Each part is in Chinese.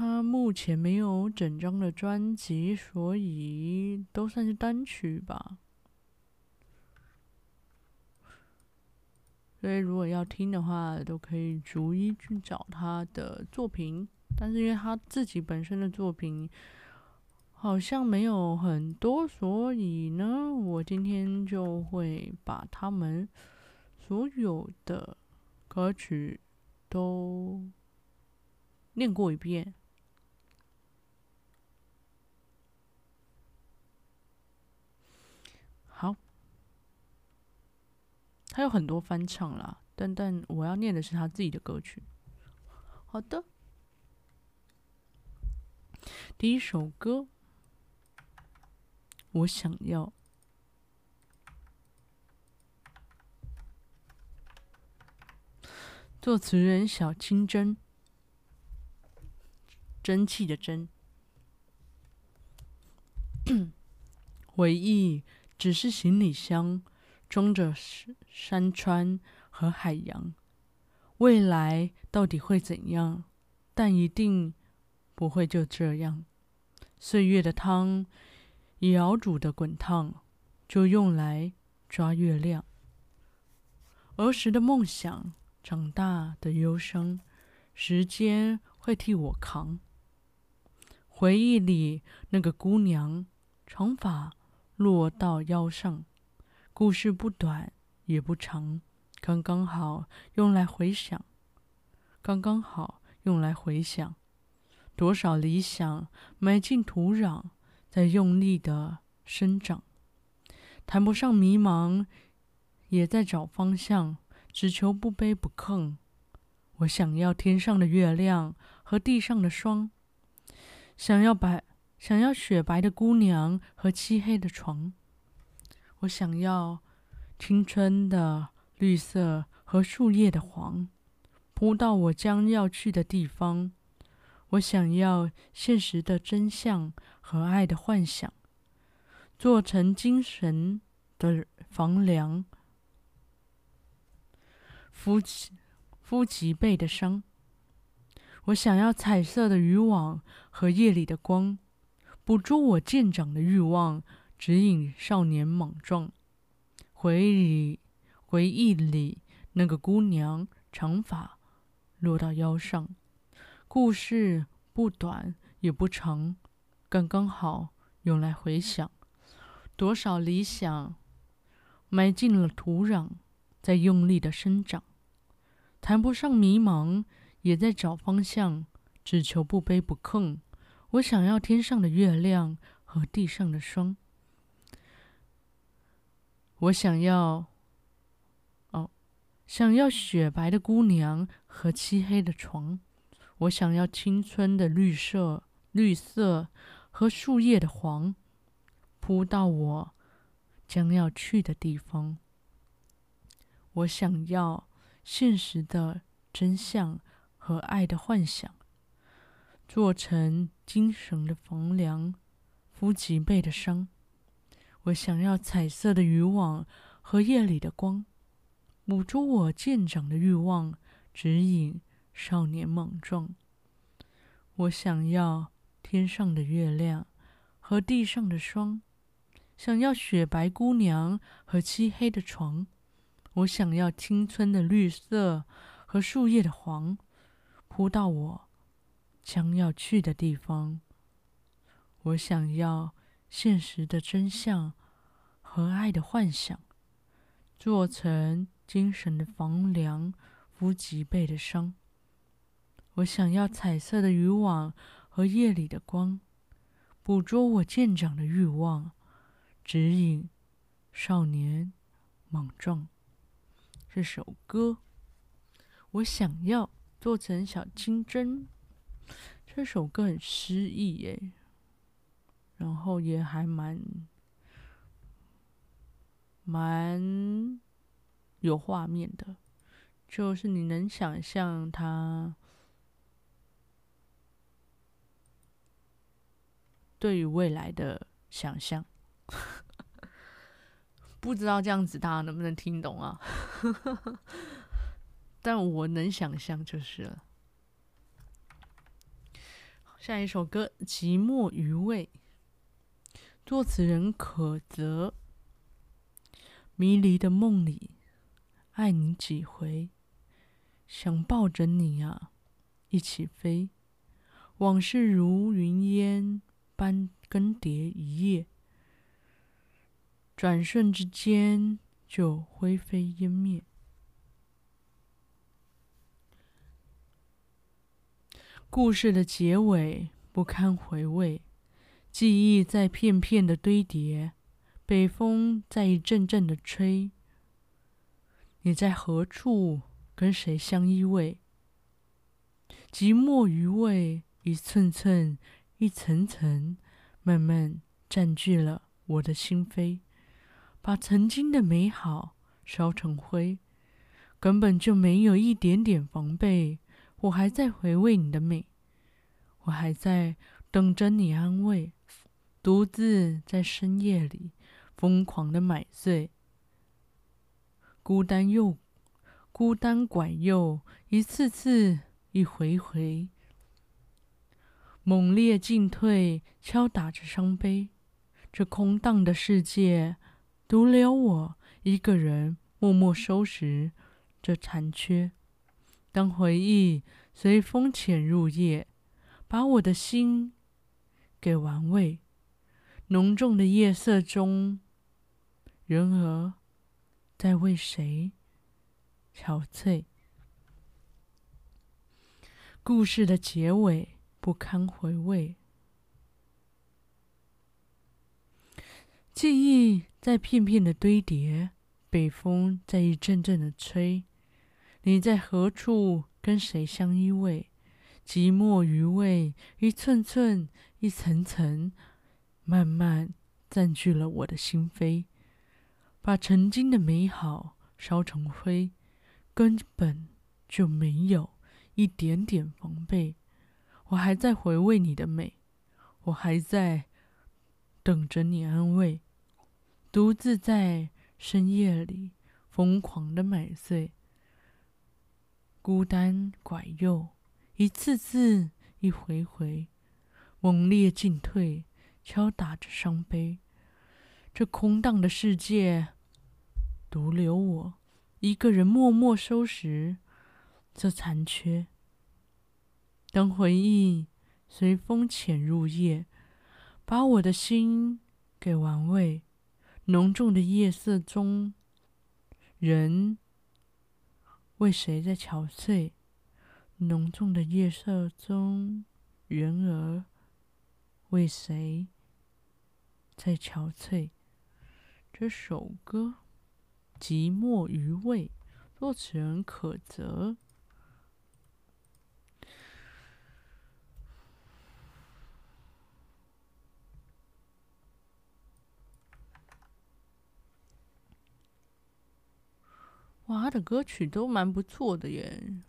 他目前没有整张的专辑，所以都算是单曲吧。所以如果要听的话，都可以逐一去找他的作品。但是因为他自己本身的作品好像没有很多，所以呢，我今天就会把他们所有的歌曲都念过一遍。好，他有很多翻唱啦，但但我要念的是他自己的歌曲。好的，第一首歌，我想要，作词人小清真，真气的蒸，回忆。只是行李箱，装着是山川和海洋。未来到底会怎样？但一定不会就这样。岁月的汤已熬煮的滚烫，就用来抓月亮。儿时的梦想，长大的忧伤，时间会替我扛。回忆里那个姑娘，长发。落到腰上，故事不短也不长，刚刚好用来回想。刚刚好用来回想，多少理想埋进土壤，在用力的生长。谈不上迷茫，也在找方向，只求不卑不亢。我想要天上的月亮和地上的霜，想要白。想要雪白的姑娘和漆黑的床，我想要青春的绿色和树叶的黄，铺到我将要去的地方。我想要现实的真相和爱的幻想，做成精神的房梁，敷起敷脊背的伤。我想要彩色的渔网和夜里的光。捕捉我渐长的欲望，指引少年莽撞。回忆，回忆里那个姑娘，长发落到腰上。故事不短也不长，刚刚好用来回想。多少理想埋进了土壤，在用力的生长。谈不上迷茫，也在找方向，只求不卑不亢。我想要天上的月亮和地上的霜。我想要，哦，想要雪白的姑娘和漆黑的床。我想要青春的绿色，绿色和树叶的黄，铺到我将要去的地方。我想要现实的真相和爱的幻想。做成精神的房梁，敷脊背的伤。我想要彩色的渔网和夜里的光，捕捉我渐长的欲望，指引少年莽撞。我想要天上的月亮和地上的霜，想要雪白姑娘和漆黑的床。我想要青春的绿色和树叶的黄，铺到我。将要去的地方，我想要现实的真相和爱的幻想，做成精神的房梁，敷脊背的伤。我想要彩色的渔网和夜里的光，捕捉我渐长的欲望，指引少年莽撞。这首歌，我想要做成小金针。这首歌很诗意耶，然后也还蛮蛮有画面的，就是你能想象他对于未来的想象。不知道这样子大家能不能听懂啊？但我能想象就是了。下一首歌《寂寞余味》，作词人可泽。迷离的梦里，爱你几回，想抱着你啊，一起飞。往事如云烟般更迭一夜，转瞬之间就灰飞烟灭。故事的结尾不堪回味，记忆在片片的堆叠，北风在一阵阵的吹。你在何处？跟谁相依偎？寂寞余味，一寸寸、一层层，慢慢占据了我的心扉，把曾经的美好烧成灰，根本就没有一点点防备。我还在回味你的美，我还在等着你安慰，独自在深夜里疯狂的买醉，孤单又孤单拐诱，一次次，一回回，猛烈进退，敲打着伤悲。这空荡的世界，独留我一个人默默收拾这残缺。当回忆随风潜入夜，把我的心给玩味。浓重的夜色中，人儿在为谁憔悴？故事的结尾不堪回味，记忆在片片的堆叠，北风在一阵阵的吹。你在何处？跟谁相依偎？寂寞余味，一寸寸，一层层，慢慢占据了我的心扉，把曾经的美好烧成灰，根本就没有一点点防备。我还在回味你的美，我还在等着你安慰，独自在深夜里疯狂的买醉。孤单拐诱，一次次，一回回，猛烈进退，敲打着伤悲。这空荡的世界，独留我一个人默默收拾这残缺。当回忆随风潜入夜，把我的心给玩味。浓重的夜色中，人。为谁在憔悴？浓重的夜色中，人儿为谁在憔悴？这首歌《寂寞余味》，作词人可泽。哇，他的歌曲都蛮不错的耶。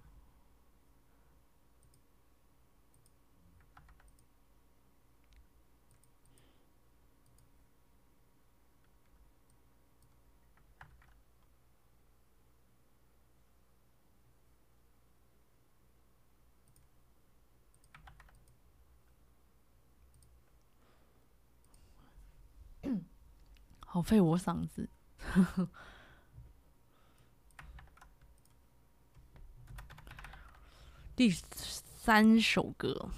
费我嗓子。第三首歌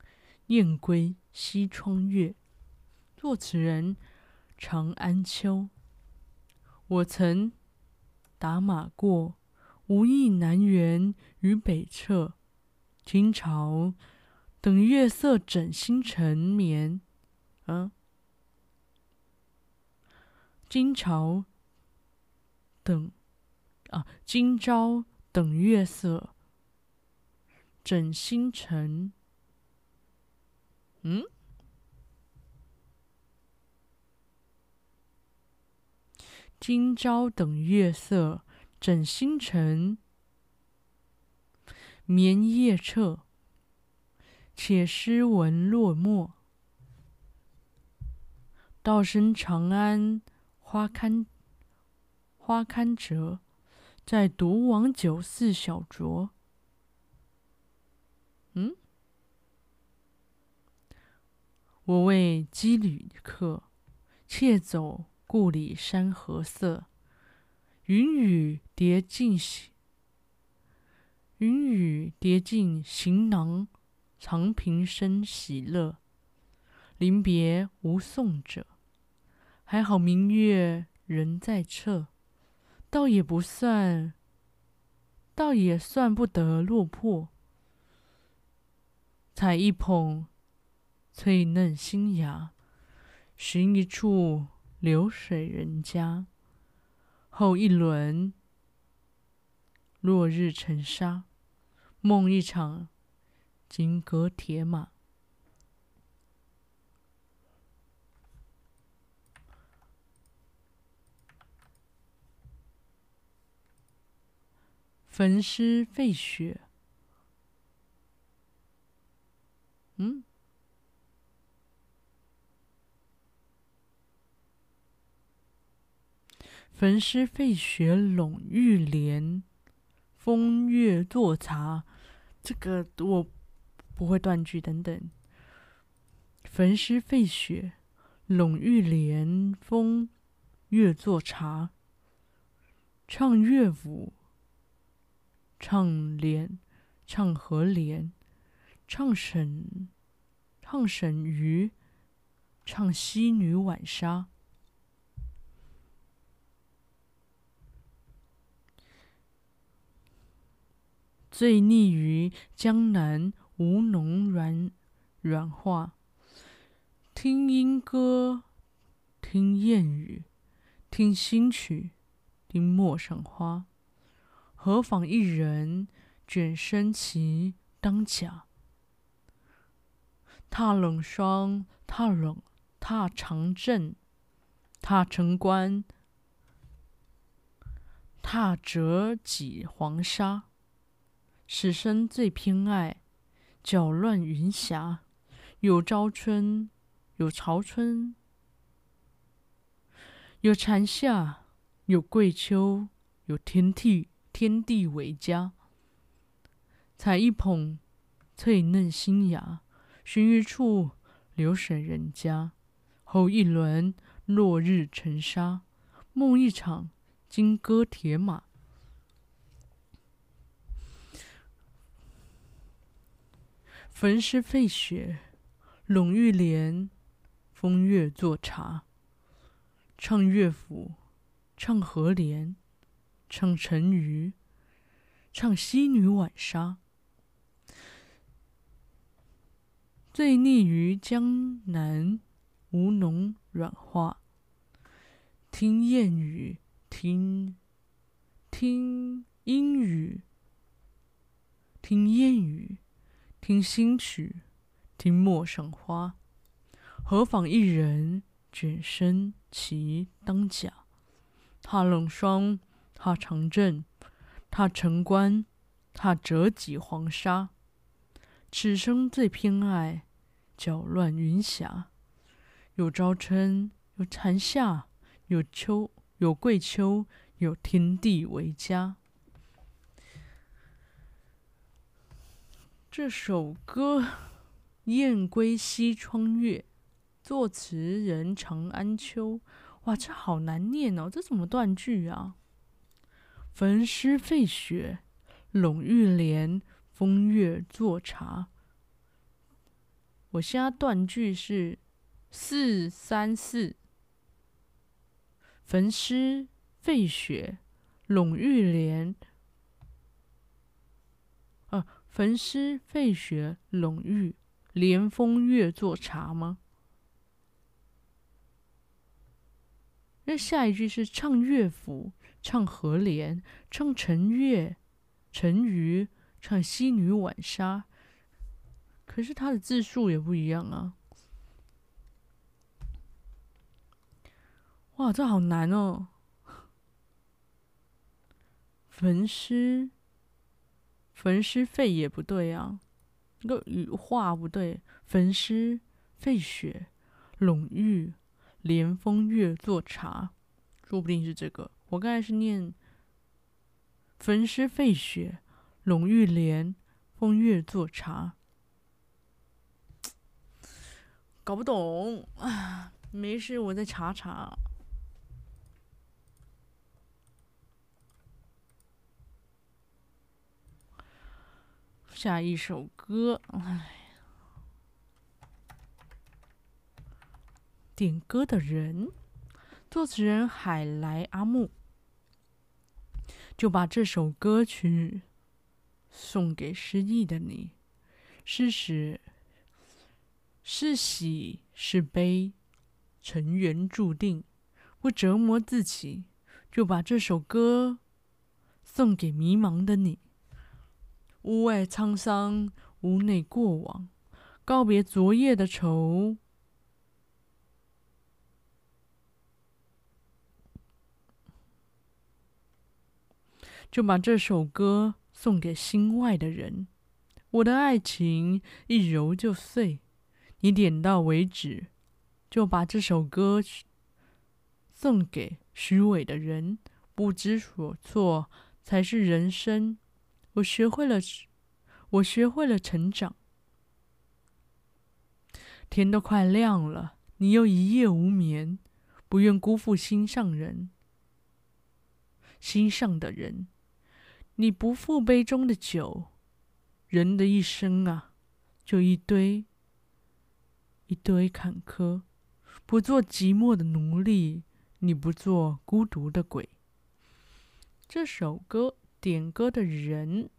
《燕归西窗月》，作词人长安秋。我曾打马过，无意南辕与北辙。今朝等月色枕星辰眠。嗯，今朝等啊，今朝。等月色，枕星辰。嗯？今朝等月色，枕星辰。眠夜彻，且诗文落墨。道生长安花堪花堪折，在独往酒肆小酌。嗯？我为羁旅客，窃走故里山河色。云雨叠尽。云雨叠尽行囊，长平生喜乐。临别无送者，还好明月仍在侧，倒也不算，倒也算不得落魄。采一捧翠嫩新芽，寻一处流水人家，后一轮落日沉沙。梦一场，金戈铁马。焚诗废雪。嗯？焚诗废雪拢玉莲，风月作茶。这个我不会断句，等等。焚诗废雪，拢玉莲，风月作茶。唱乐府，唱莲，唱和莲，唱沈，唱沈鱼，唱西女浣纱。醉腻于江南吴侬软软话，听莺歌，听燕语，听新曲，听陌上花。何妨一人卷身骑当甲，踏冷霜，踏冷踏长阵，踏城关，踏折戟黄沙。此生最偏爱搅乱云霞，有朝春，有朝春，有蝉夏，有桂秋，有天地，天地为家。采一捧翠嫩新芽，寻一处流水人家，候一轮落日沉沙，梦一场金戈铁马。焚诗废雪，拢玉帘，风月作茶。唱乐府，唱和连，唱沈伃，唱西女浣纱。醉腻于江南吴侬软话，听燕语，听听莺语，听燕语。听新曲，听陌上花。何妨一人卷身骑当甲，踏冷霜，踏长阵，踏城关，踏折戟黄沙。此生最偏爱搅乱云霞，有朝春，有蝉夏，有秋，有桂秋，有天地为家。这首歌《雁归西窗月》，作词人长安秋。哇，这好难念哦，这怎么断句啊？焚诗废雪，拢玉莲，风月作茶。我现在断句是四三四。焚诗废雪，拢玉莲。啊。焚诗废雪拢玉莲，风月作茶吗？下一句是唱乐府，唱和连，唱沈伃，陈鱼唱《西女晚纱》，可是他的字数也不一样啊！哇，这好难哦！焚尸，焚尸废也不对啊，那个羽化不对，焚尸废雪，櫳玉连风月做茶，说不定是这个。我刚才是念焚尸废雪，櫳玉莲风月做茶，搞不懂啊！没事，我再查查。下一首歌，哎，点歌的人，作词人海来阿木，就把这首歌曲送给失意的你。是时，是喜是悲，尘缘注定，不折磨自己，就把这首歌送给迷茫的你。屋外沧桑，屋内过往，告别昨夜的愁，就把这首歌送给心外的人。我的爱情一揉就碎，你点到为止，就把这首歌送给虚伪的人。不知所措才是人生。我学会了，我学会了成长。天都快亮了，你又一夜无眠，不愿辜负心上人，心上的人。你不负杯中的酒，人的一生啊，就一堆一堆坎坷。不做寂寞的奴隶，你不做孤独的鬼。这首歌。点歌的人，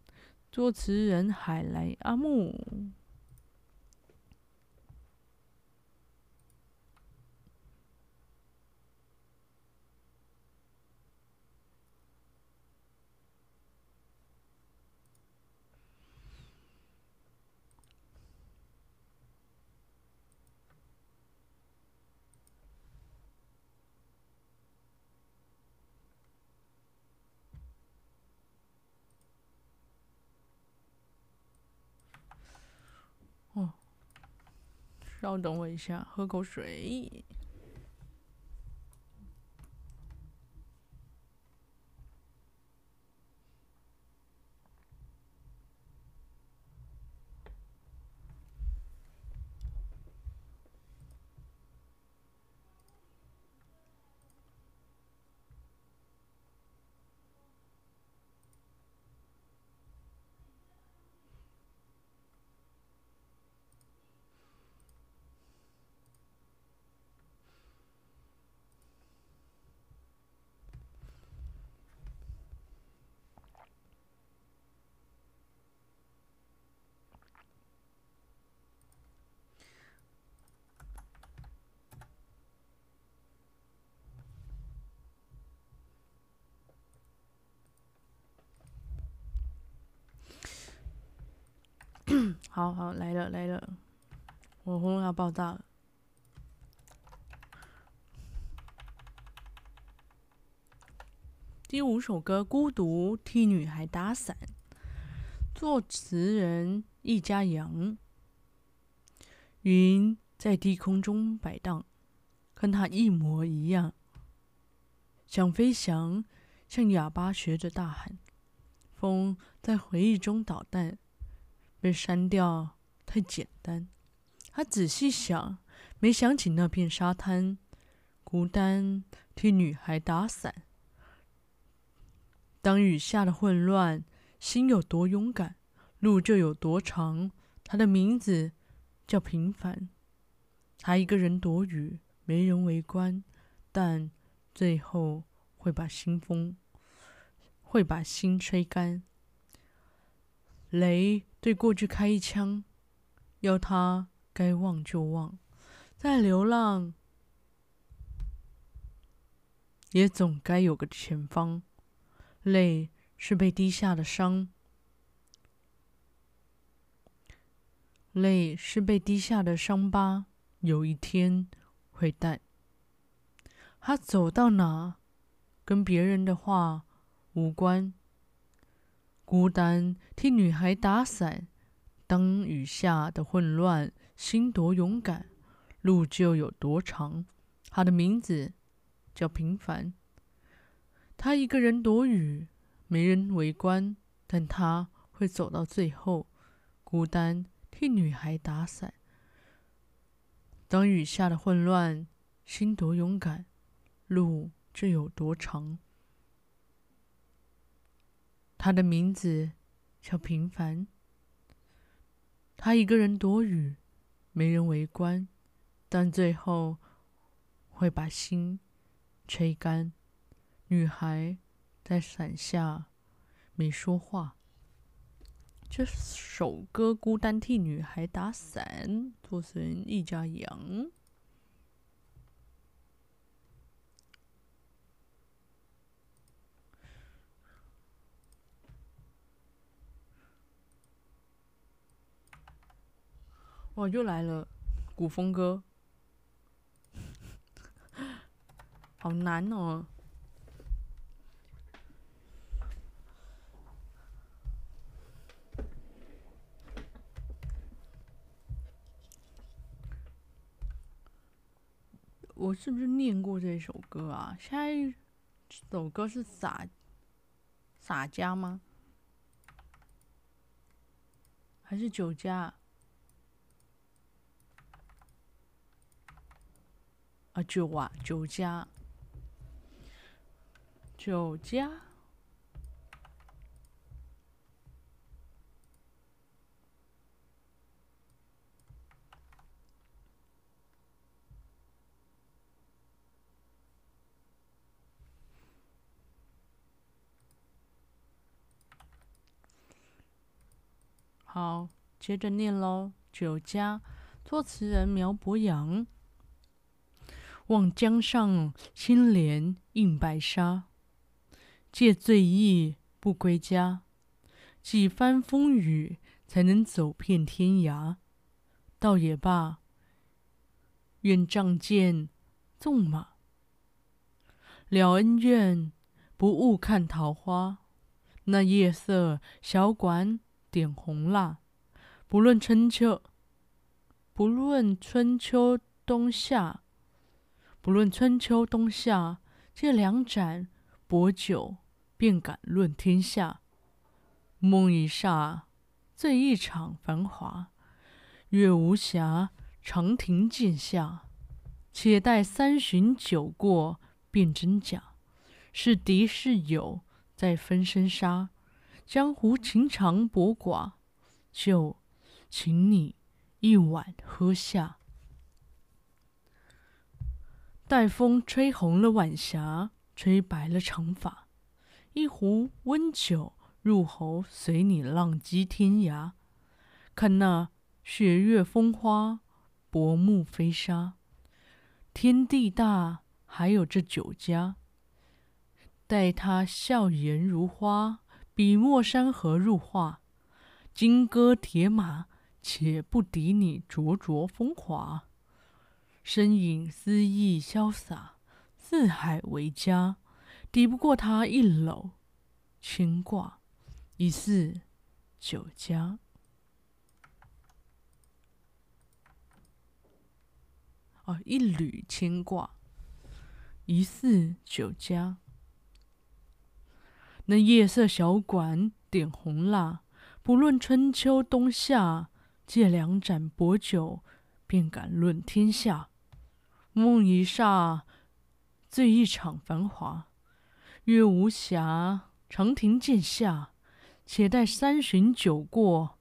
作词人海来阿木。稍等我一下，喝口水。好好来了来了，我喉咙要爆炸了。第五首歌《孤独替女孩打伞》，作词人易家扬。云在低空中摆荡，跟他一模一样。想飞翔，像哑巴学着大喊。风在回忆中捣蛋。被删掉太简单，他仔细想，没想起那片沙滩，孤单替女孩打伞。当雨下的混乱，心有多勇敢，路就有多长。他的名字叫平凡，他一个人躲雨，没人围观，但最后会把心风，会把心吹干。雷对过去开一枪，要他该忘就忘。再流浪，也总该有个前方。泪是被滴下的伤，泪是被滴下的伤疤，有一天会淡。他走到哪，跟别人的话无关。孤单替女孩打伞，当雨下的混乱，心多勇敢，路就有多长。他的名字叫平凡。他一个人躲雨，没人围观，但他会走到最后。孤单替女孩打伞，当雨下的混乱，心多勇敢，路就有多长。他的名字叫平凡。他一个人躲雨，没人围观，但最后会把心吹干。女孩在伞下没说话。这首歌《孤单替女孩打伞》，作词人易家羊。哇，又来了古风歌，好难哦。我是不是念过这首歌啊？下一首歌是撒撒家吗？还是酒家？啊，酒啊，酒家，酒家。好，接着念喽。酒家，作词人苗博洋。望江上青莲映白纱，借醉意不归家。几番风雨才能走遍天涯。倒也罢，愿仗剑纵马。了恩怨，不误看桃花。那夜色小馆。点红蜡，不论春秋，不论春秋冬夏，不论春秋冬夏，借两盏薄酒，便敢论天下。梦一霎，醉一场繁华。月无暇，长亭剑下。且待三巡酒过，辨真假。是敌是友，再分生杀。江湖情长薄寡，就请你一碗喝下。待风吹红了晚霞，吹白了长发。一壶温酒入喉，随你浪迹天涯。看那雪月风花，薄暮飞沙。天地大，还有这酒家。待他笑颜如花。笔墨山河入画，金戈铁马，且不敌你灼灼风华。身影恣意潇洒，四海为家，抵不过他一缕牵挂，疑似酒家。哦，一缕牵挂，疑似酒家。那夜色小馆点红蜡，不论春秋冬夏，借两盏薄酒，便敢论天下。梦一霎，醉一场繁华。月无暇，长亭渐下。且待三巡酒过，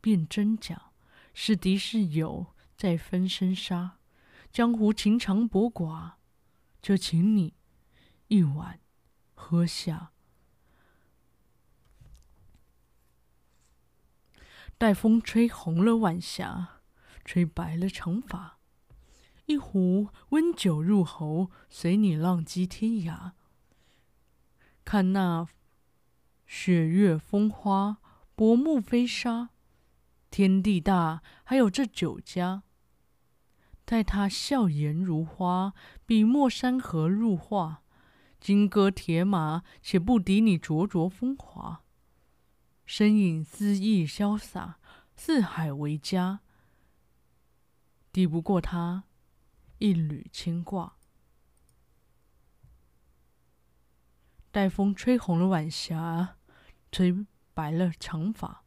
辨真假。是敌是友，再分生杀。江湖情长薄寡，就请你一碗。喝下，待风吹红了晚霞，吹白了长发。一壶温酒入喉，随你浪迹天涯。看那雪月风花，薄暮飞沙。天地大，还有这酒家。待他笑颜如花，笔墨山河入画。金戈铁马，且不敌你灼灼风华。身影恣意潇洒，四海为家。抵不过他一缕牵挂。待风吹红了晚霞，吹白了长发。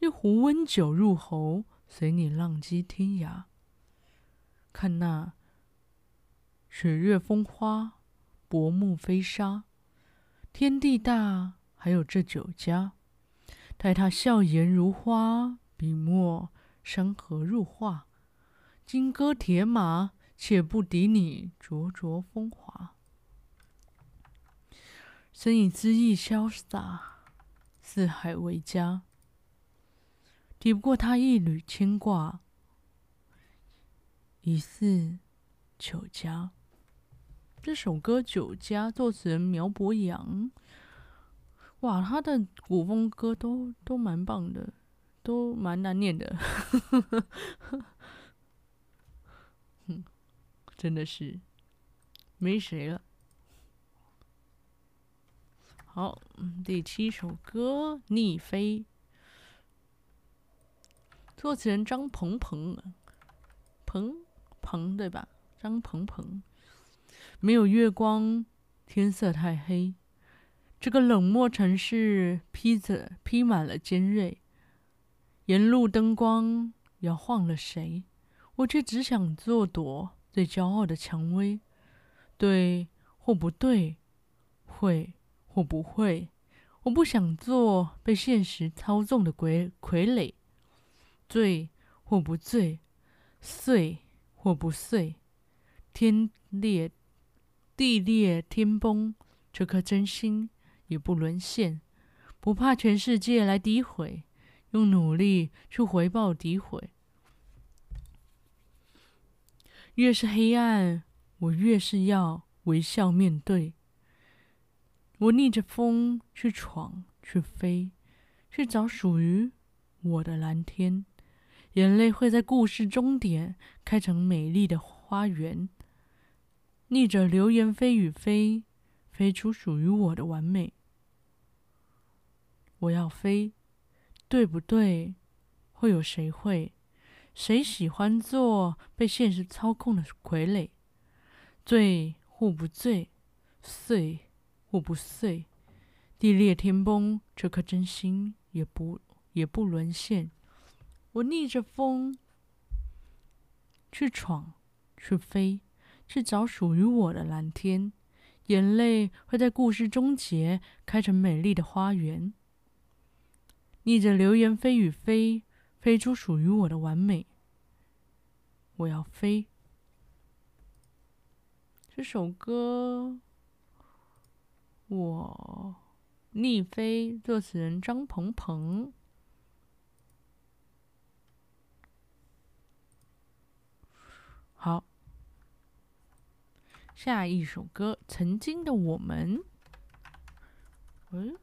一壶温酒入喉，随你浪迹天涯。看那雪月风花。薄暮飞沙，天地大，还有这酒家。待他笑颜如花，笔墨山河入画。金戈铁马，且不敌你灼灼风华。身影恣意潇洒，四海为家。抵不过他一缕牵挂，疑似酒家。这首歌《酒家》作词人苗博洋，哇，他的古风歌都都蛮棒的，都蛮难念的，真的是没谁了。好，第七首歌《逆飞》，作词人张鹏鹏，鹏鹏对吧？张鹏鹏。没有月光，天色太黑。这个冷漠城市披着披满了尖锐，沿路灯光摇晃了谁？我却只想做朵最骄傲的蔷薇。对或不对，会或不会，我不想做被现实操纵的傀傀儡。醉或不醉，碎或不碎，天裂。地裂天崩，这颗真心也不沦陷，不怕全世界来诋毁，用努力去回报诋毁。越是黑暗，我越是要微笑面对。我逆着风去闯，去飞，去找属于我的蓝天。眼泪会在故事终点开成美丽的花园。逆着流言蜚语飞，飞出属于我的完美。我要飞，对不对？会有谁会？谁喜欢做被现实操控的傀儡？醉或不醉，碎或不碎，地裂天崩，这颗真心也不也不沦陷。我逆着风去闯，去飞。去找属于我的蓝天，眼泪会在故事终结，开成美丽的花园。逆着流言蜚语飞，飞出属于我的完美。我要飞。这首歌，我逆飞，作词人张鹏鹏。好。下一首歌，《曾经的我们》。嗯，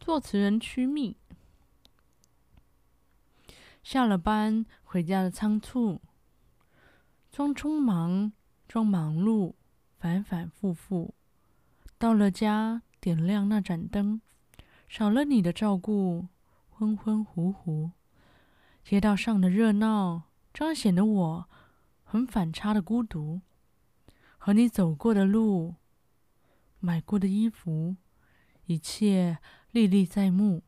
作词人曲密。下了班回家的仓促，装匆忙，装忙碌，反反复复。到了家，点亮那盏灯，少了你的照顾，昏昏糊糊。街道上的热闹，彰显了我很反差的孤独。和你走过的路，买过的衣服，一切历历在目。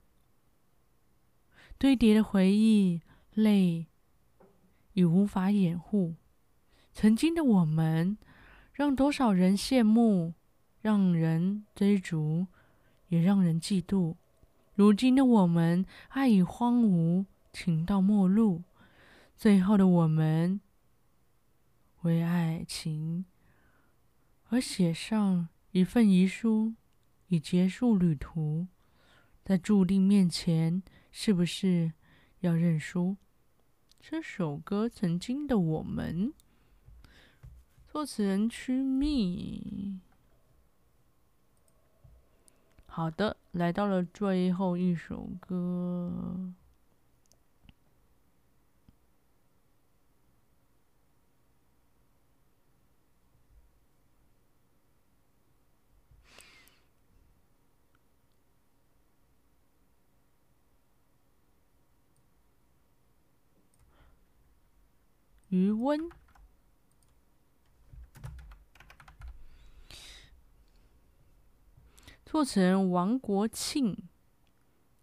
堆叠的回忆，泪已无法掩护。曾经的我们，让多少人羡慕，让人追逐，也让人嫉妒。如今的我们，爱已荒芜，情到末路。最后的我们，为爱情。而写上一份遗书，以结束旅途，在注定面前，是不是要认输？这首歌《曾经的我们》，作词人曲密。好的，来到了最后一首歌，余温。作词人王国庆，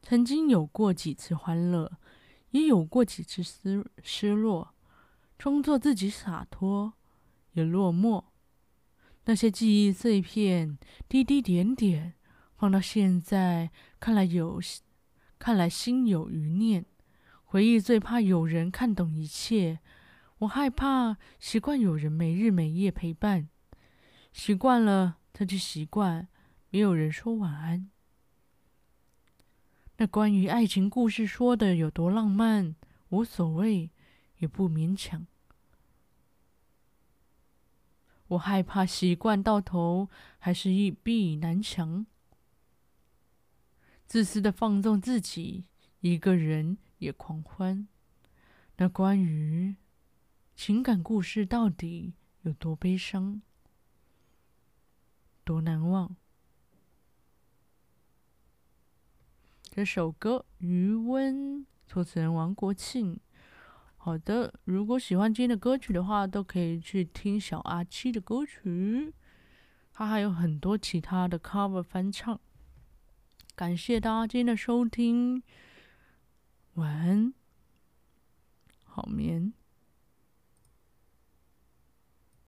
曾经有过几次欢乐，也有过几次失失落，装作自己洒脱，也落寞。那些记忆碎片，滴滴点点，放到现在看来有，看来心有余念。回忆最怕有人看懂一切，我害怕习惯有人没日没夜陪伴，习惯了他就习惯。没有人说晚安。那关于爱情故事说的有多浪漫，无所谓，也不勉强。我害怕习惯到头还是一壁难墙，自私的放纵自己，一个人也狂欢。那关于情感故事到底有多悲伤，多难忘？这首歌《余温》，作词人王国庆。好的，如果喜欢今天的歌曲的话，都可以去听小阿七的歌曲，他还有很多其他的 cover 翻唱。感谢大家今天的收听，晚安，好眠。